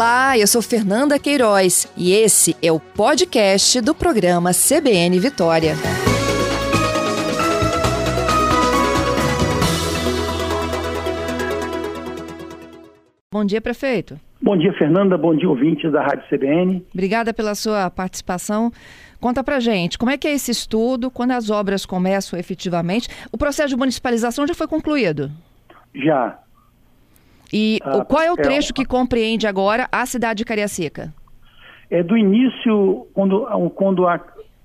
Olá, eu sou Fernanda Queiroz e esse é o podcast do programa CBN Vitória. Bom dia, prefeito. Bom dia, Fernanda. Bom dia, ouvintes da Rádio CBN. Obrigada pela sua participação. Conta pra gente, como é que é esse estudo, quando as obras começam efetivamente? O processo de municipalização já foi concluído? Já. E ah, qual é o trecho é, que compreende agora a cidade de Cariacica? É do início, quando, quando a,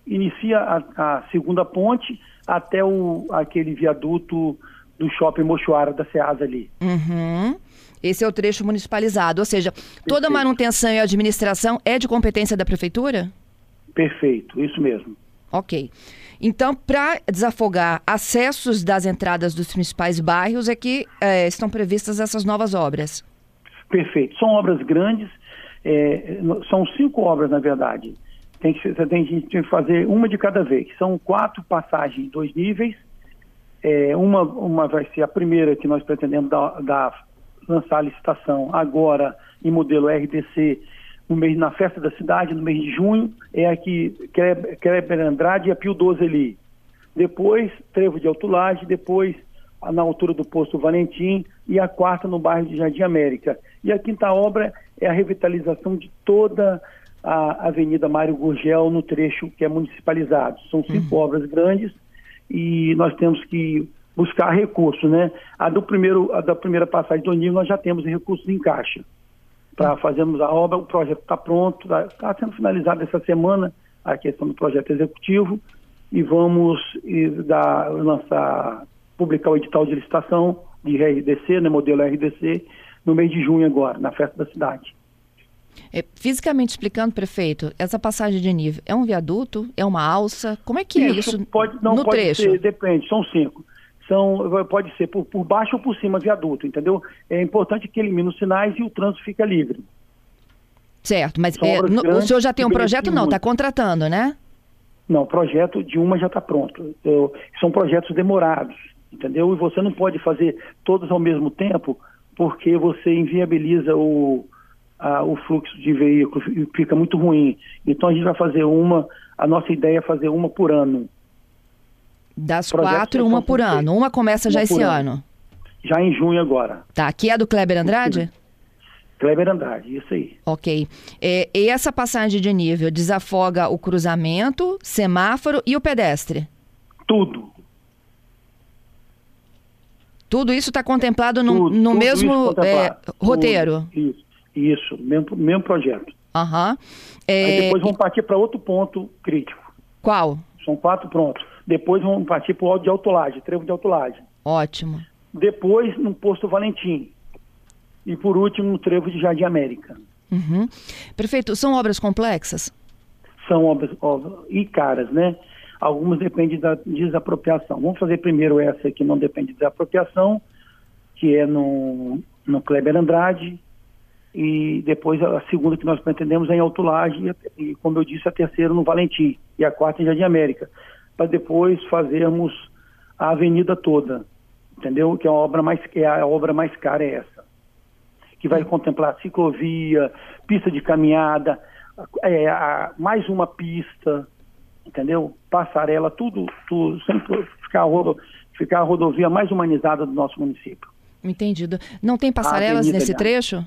inicia a, a, segunda ponte até o, aquele viaduto do shopping Mochuara da Ceasa ali. Uhum. Esse é o trecho municipalizado, ou seja, Perfeito. toda manutenção e administração é de competência da prefeitura? Perfeito, isso mesmo. Ok. Então, para desafogar acessos das entradas dos principais bairros, é que é, estão previstas essas novas obras. Perfeito. São obras grandes, é, são cinco obras, na verdade. Tem que, tem, tem que fazer uma de cada vez. São quatro passagens, dois níveis. É, uma, uma vai ser a primeira que nós pretendemos dar, lançar a licitação agora em modelo RDC no mês, na festa da cidade, no mês de junho, é aqui Kleber Andrade e a Pio 12 ali. Depois, Trevo de Altulage, depois na altura do posto Valentim e a quarta no bairro de Jardim América. E a quinta obra é a revitalização de toda a Avenida Mário Gurgel no trecho que é municipalizado. São cinco uhum. obras grandes e nós temos que buscar recursos, né? A do primeiro, a da primeira passagem do nível nós já temos recursos em caixa para fazermos a obra. O projeto está pronto, está tá sendo finalizado essa semana a questão do projeto executivo e vamos e, dar, lançar, publicar o edital de licitação de RDC, né, modelo RDC, no mês de junho agora, na festa da cidade. É, fisicamente explicando, prefeito, essa passagem de nível é um viaduto, é uma alça? Como é que isso, é isso pode, não, no pode trecho? Ser, depende, são cinco são, pode ser por, por baixo ou por cima viaduto, entendeu? É importante que elimine os sinais e o trânsito fica livre. Certo, mas é, no, o senhor já tem um projeto? Não, está contratando, né? Não, o projeto de uma já está pronto. Eu, são projetos demorados, entendeu? E você não pode fazer todos ao mesmo tempo, porque você inviabiliza o, a, o fluxo de veículos e fica muito ruim. Então a gente vai fazer uma, a nossa ideia é fazer uma por ano. Das quatro, uma por ano. Uma começa já esse ano. ano. Já em junho agora. Tá, aqui é do Kleber Andrade? Kleber Andrade, isso aí. Ok. É, e essa passagem de nível desafoga o cruzamento, semáforo e o pedestre? Tudo. Tudo isso está contemplado no, tudo, no tudo mesmo é, roteiro? Tudo, isso, isso, mesmo, mesmo projeto. Aham. Uhum. É... depois vamos partir para outro ponto crítico. Qual? São quatro pontos. Depois vamos partir para o de autolagem, trevo de autolagem. Ótimo. Depois no posto Valentim. E por último no trevo de Jardim América. Uhum. Prefeito, são obras complexas? São obras, obras e caras, né? Algumas dependem da desapropriação. Vamos fazer primeiro essa que não depende de desapropriação, que é no, no Kleber Andrade, e depois a segunda que nós pretendemos é em Autolage, e, como eu disse, a terceira no Valentim, e a quarta em Jardim América para depois fazermos a avenida toda, entendeu? Que é a obra mais é a obra mais cara é essa, que vai contemplar ciclovia, pista de caminhada, é, a, mais uma pista, entendeu? Passarela, tudo, tudo sempre ficar a, rodo, ficar a rodovia mais humanizada do nosso município. Entendido. Não tem passarelas nesse trecho?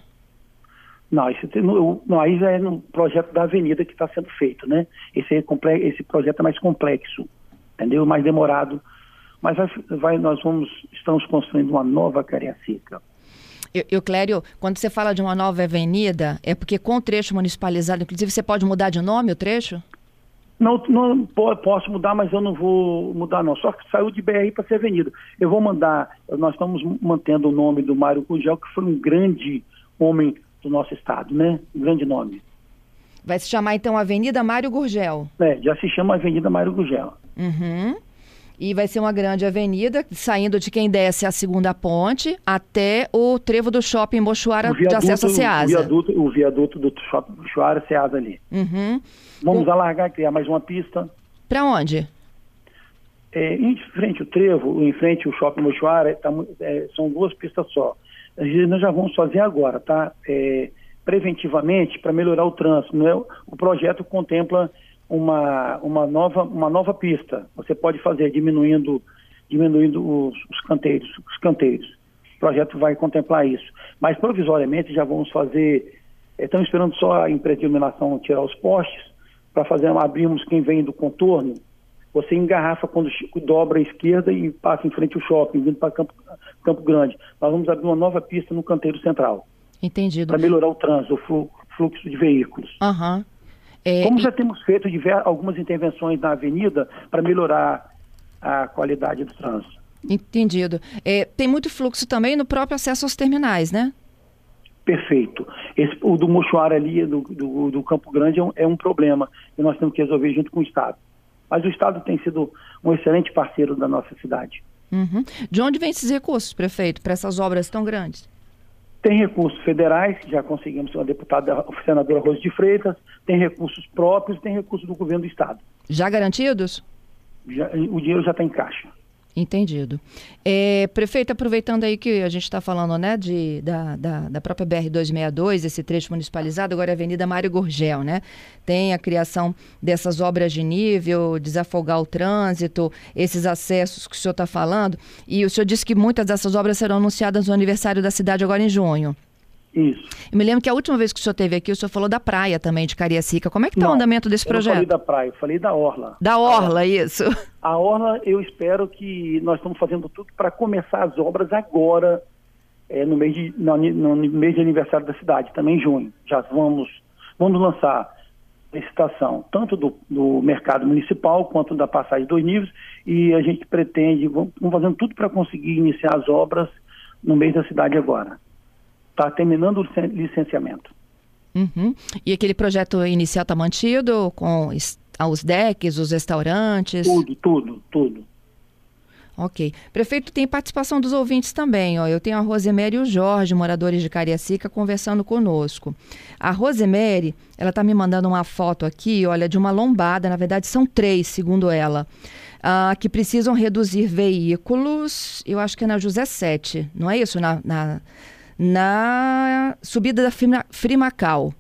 Não, esse, não, aí já é no projeto da avenida que está sendo feito, né? Esse, é esse projeto é mais complexo entendeu? Mais demorado. Mas vai, vai, nós vamos, estamos construindo uma nova Cariacica. Eu, eu, Clério, quando você fala de uma nova avenida, é porque com o trecho municipalizado, inclusive, você pode mudar de nome o trecho? Não, não posso mudar, mas eu não vou mudar não. Só que saiu de BR para ser avenida. Eu vou mandar, nós estamos mantendo o nome do Mário Cugel, que foi um grande homem do nosso estado, né? Um grande nome. Vai se chamar então Avenida Mário Gurgel. É, já se chama Avenida Mário Gurgel. Uhum. E vai ser uma grande avenida, saindo de quem desce a segunda ponte até o trevo do shopping Mochuara de acesso a Ceasa. O viaduto, o viaduto do shopping Mochuara Ceasa ali. Uhum. Vamos o... alargar, criar mais uma pista. Para onde? É, em frente ao trevo, em frente ao shopping Mochuara, tá, é, são duas pistas só. Nós já vamos fazer agora, tá? É, preventivamente para melhorar o trânsito. Não é? O projeto contempla uma, uma, nova, uma nova pista. Você pode fazer diminuindo, diminuindo os, os canteiros, os canteiros. O projeto vai contemplar isso. Mas provisoriamente já vamos fazer. Estamos esperando só a empresa de iluminação tirar os postes para fazer abrimos quem vem do contorno. Você engarrafa quando dobra a esquerda e passa em frente ao shopping, vindo para Campo, Campo Grande. Nós vamos abrir uma nova pista no canteiro central. Entendido. Para melhorar o trânsito, o fluxo de veículos. Uhum. É, Como já temos feito diversas, algumas intervenções na avenida para melhorar a qualidade do trânsito. Entendido. É, tem muito fluxo também no próprio acesso aos terminais, né? Perfeito. Esse, o do Mochuara ali, do, do, do Campo Grande, é um, é um, problema e nós temos que resolver junto com o Estado. Mas o Estado tem sido um excelente parceiro da nossa cidade. Uhum. De onde vem esses recursos, prefeito, para essas obras tão grandes? Tem recursos federais, já conseguimos a deputada, a senadora Rose de Freitas, tem recursos próprios, tem recursos do governo do Estado. Já garantidos? Já, o dinheiro já está em caixa. Entendido. É, prefeito, aproveitando aí que a gente está falando né, de, da, da, da própria BR-262, esse trecho municipalizado, agora é a Avenida Mário Gurgel, né? Tem a criação dessas obras de nível, desafogar o trânsito, esses acessos que o senhor está falando. E o senhor disse que muitas dessas obras serão anunciadas no aniversário da cidade agora em junho. Isso. Eu me lembro que a última vez que o senhor esteve aqui, o senhor falou da praia também, de Cariacica. Como é que está o andamento desse projeto? Eu falei da praia, eu falei da Orla. Da Orla, isso. A Orla, eu espero que nós estamos fazendo tudo para começar as obras agora, é, no, mês de, no, no, mês de aniversário da cidade, também em junho. Já vamos, vamos lançar licitação, tanto do, do mercado municipal quanto da passagem dos níveis, e a gente pretende, vamos fazendo tudo para conseguir iniciar as obras no mês da cidade agora está terminando o licenciamento. Uhum. E aquele projeto inicial está mantido com os decks, os restaurantes? Tudo, tudo, tudo. Ok. Prefeito, tem participação dos ouvintes também. Ó. Eu tenho a Rosemary e o Jorge, moradores de Cariacica, conversando conosco. A Rosemary, ela está me mandando uma foto aqui, olha, de uma lombada. Na verdade, são três, segundo ela. Uh, que precisam reduzir veículos. Eu acho que é na José 7, não é isso? Na, na na subida da Frimacal.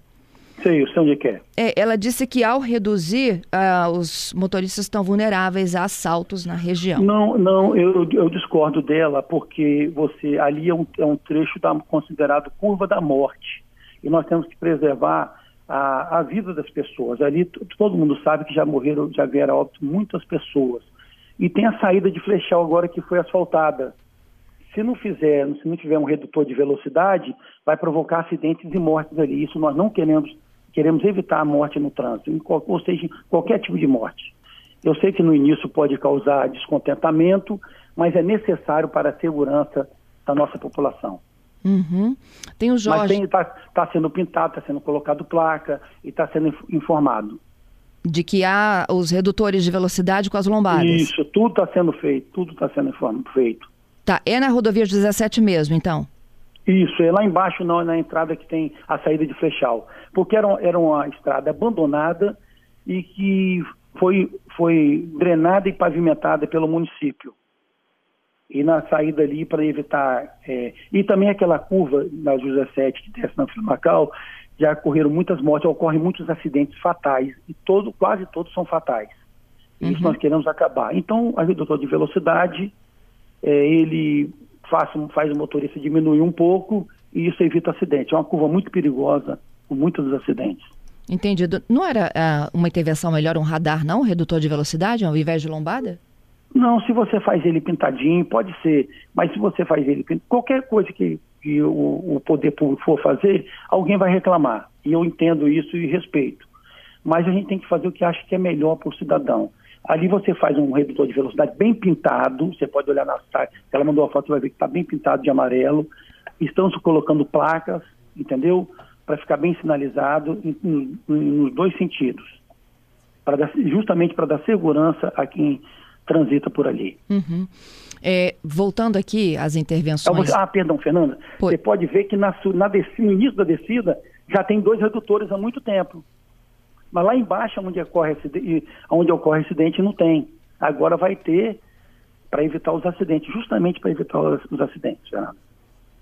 Sei, eu sei onde é, é Ela disse que ao reduzir, uh, os motoristas estão vulneráveis a assaltos na região. Não, não, eu, eu discordo dela, porque você ali é um, é um trecho da, considerado curva da morte. E nós temos que preservar a, a vida das pessoas. Ali todo mundo sabe que já morreram, já vieram óbito muitas pessoas. E tem a saída de Flechal agora que foi asfaltada. Se não fizer, se não tiver um redutor de velocidade, vai provocar acidentes e mortes ali. Isso nós não queremos, queremos evitar a morte no trânsito, ou seja, qualquer tipo de morte. Eu sei que no início pode causar descontentamento, mas é necessário para a segurança da nossa população. Uhum. Tem o Jorge. Mas está tá sendo pintado, está sendo colocado placa e está sendo informado. De que há os redutores de velocidade com as lombadas. Isso, tudo está sendo feito, tudo está sendo feito. Tá, é na rodovia 17 mesmo, então? Isso, é lá embaixo não, na entrada que tem a saída de Flechal. Porque era, era uma estrada abandonada e que foi, foi drenada e pavimentada pelo município. E na saída ali para evitar. É, e também aquela curva na 17 que desce na Macau, já ocorreram muitas mortes, ocorrem muitos acidentes fatais, e todo, quase todos são fatais. Uhum. Isso nós queremos acabar. Então, a redutor de velocidade é, ele faz, faz o motorista diminuir um pouco e isso evita acidente. É uma curva muito perigosa, com muitos acidentes. Entendido. Não era uh, uma intervenção melhor um radar, não? Um redutor de velocidade, ao invés de lombada? Não, se você faz ele pintadinho, pode ser. Mas se você faz ele qualquer coisa que, que o, o poder público for fazer, alguém vai reclamar. E eu entendo isso e respeito. Mas a gente tem que fazer o que acha que é melhor para o cidadão. Ali você faz um redutor de velocidade bem pintado, você pode olhar na site, ela mandou a foto, você vai ver que está bem pintado de amarelo. Estão se colocando placas, entendeu? Para ficar bem sinalizado em, em, nos dois sentidos. Dar, justamente para dar segurança a quem transita por ali. Uhum. É, voltando aqui às intervenções. Ah, perdão, Fernanda. Você pode ver que na, na descida, no início da descida já tem dois redutores há muito tempo. Mas lá embaixo, onde ocorre, onde ocorre acidente, não tem. Agora vai ter para evitar os acidentes, justamente para evitar os, acidentes, Fernando.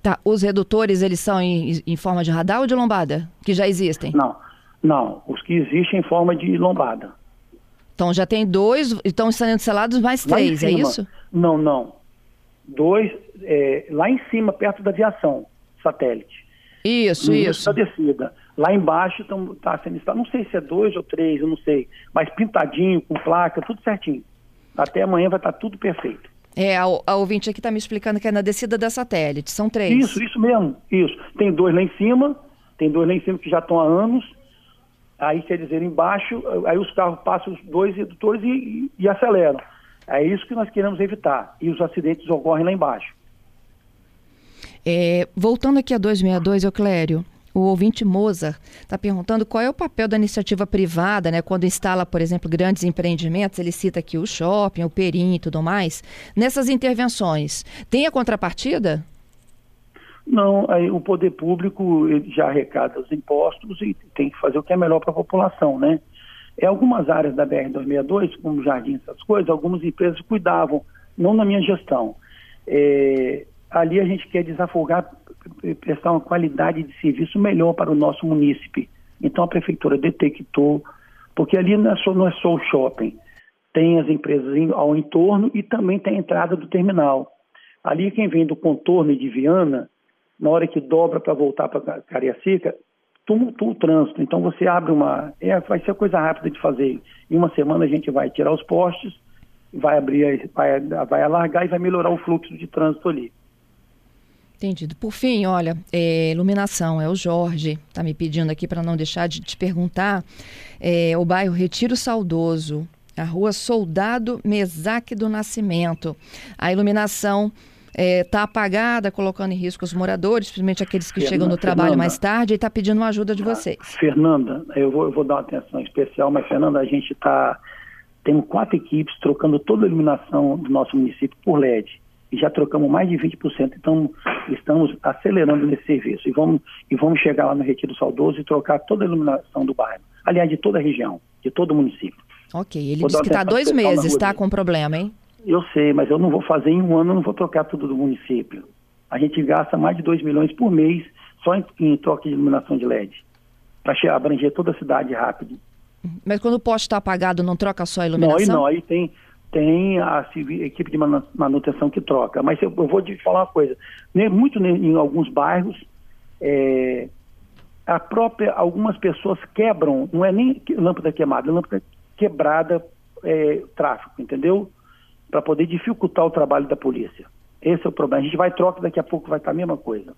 Tá, os redutores, eles são em, em forma de radar ou de lombada? Que já existem? Não, não. Os que existem em forma de lombada. Então já tem dois, estão sendo selados mais três, é isso? Não, não. Dois, é, lá em cima, perto da aviação, satélite. Isso, no isso. Da descida. Lá embaixo está sendo instalado, não sei se é dois ou três, eu não sei, mas pintadinho, com placa, tudo certinho. Até amanhã vai estar tá tudo perfeito. É, a, a ouvinte aqui está me explicando que é na descida da satélite, são três. Isso, isso mesmo, isso. Tem dois lá em cima, tem dois lá em cima que já estão há anos, aí quer dizer, embaixo, aí os carros passam os dois redutores e, e, e aceleram. É isso que nós queremos evitar. E os acidentes ocorrem lá embaixo. É, voltando aqui a 262, Euclério, o ouvinte Mozart está perguntando qual é o papel da iniciativa privada, né, quando instala, por exemplo, grandes empreendimentos, ele cita aqui o shopping, o perim e tudo mais, nessas intervenções. Tem a contrapartida? Não, aí o poder público já arrecada os impostos e tem que fazer o que é melhor para a população, né? Em algumas áreas da BR-262, como jardim, essas coisas, algumas empresas cuidavam, não na minha gestão. É, ali a gente quer desafogar, prestar uma qualidade de serviço melhor para o nosso munícipe. Então a prefeitura detectou, porque ali não é só, não é só o shopping, tem as empresas ao entorno e também tem a entrada do terminal. Ali quem vem do contorno de Viana na hora que dobra para voltar para Cariacica, tumultua o trânsito. Então você abre uma. É, vai ser coisa rápida de fazer. Em uma semana a gente vai tirar os postes, vai abrir, vai, vai alargar e vai melhorar o fluxo de trânsito ali. Entendido. Por fim, olha, é, iluminação, é o Jorge, está me pedindo aqui para não deixar de te perguntar. É, o bairro Retiro Saudoso, a rua Soldado Mesaque do Nascimento. A iluminação está é, tá apagada, colocando em risco os moradores, principalmente aqueles que Fernanda, chegam no trabalho Fernanda, mais tarde, e está pedindo uma ajuda de ah, vocês. Fernanda, eu vou, eu vou dar uma atenção especial, mas Fernanda, a gente está. Temos quatro equipes trocando toda a iluminação do nosso município por LED. E já trocamos mais de 20%, então estamos acelerando nesse serviço. E vamos, e vamos chegar lá no Retiro Saudoso e trocar toda a iluminação do bairro. Aliás, de toda a região, de todo o município. Ok, ele Vou disse que está dois meses, está com problema, hein? Eu sei, mas eu não vou fazer em um ano, eu não vou trocar tudo do município. A gente gasta mais de 2 milhões por mês só em, em troca de iluminação de LED, para abranger toda a cidade rápido. Mas quando o poste está apagado, não troca só a iluminação? Não, aí não, aí tem, tem a, equipe de manutenção que troca. Mas eu, vou te falar uma coisa, muito em alguns bairros, é, a própria, algumas pessoas quebram, não é nem lâmpada queimada, é lâmpada quebrada é, tráfico, entendeu? para poder dificultar o trabalho da polícia. Esse é o problema. A gente vai troca, daqui a pouco vai estar a mesma coisa.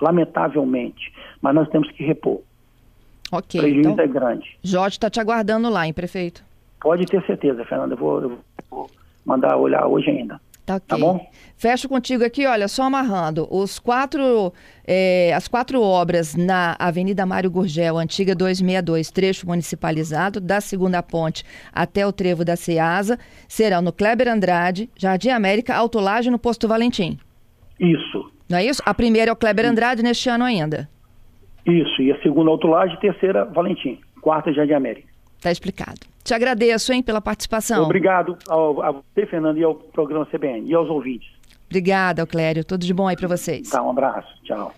Lamentavelmente. Mas nós temos que repor. Ok. O prejuízo então, é grande. Jorge está te aguardando lá, hein, prefeito? Pode ter certeza, Fernanda. Eu vou, eu vou mandar olhar hoje ainda. Tá, okay. tá bom? Fecho contigo aqui, olha, só amarrando. Os quatro, é, as quatro obras na Avenida Mário Gurgel, antiga 262, trecho municipalizado, da segunda ponte até o trevo da Ceasa, serão no Kleber Andrade, Jardim América, Autolagem no Posto Valentim. Isso. Não é isso? A primeira é o Kleber Andrade neste ano ainda. Isso, e a segunda Autolagem, terceira Valentim, quarta Jardim América. Tá explicado. Te agradeço, hein, pela participação. Obrigado ao, a você, Fernando, e ao programa CBN, e aos ouvintes. Obrigada, Clério. Tudo de bom aí para vocês. Tá, um abraço. Tchau.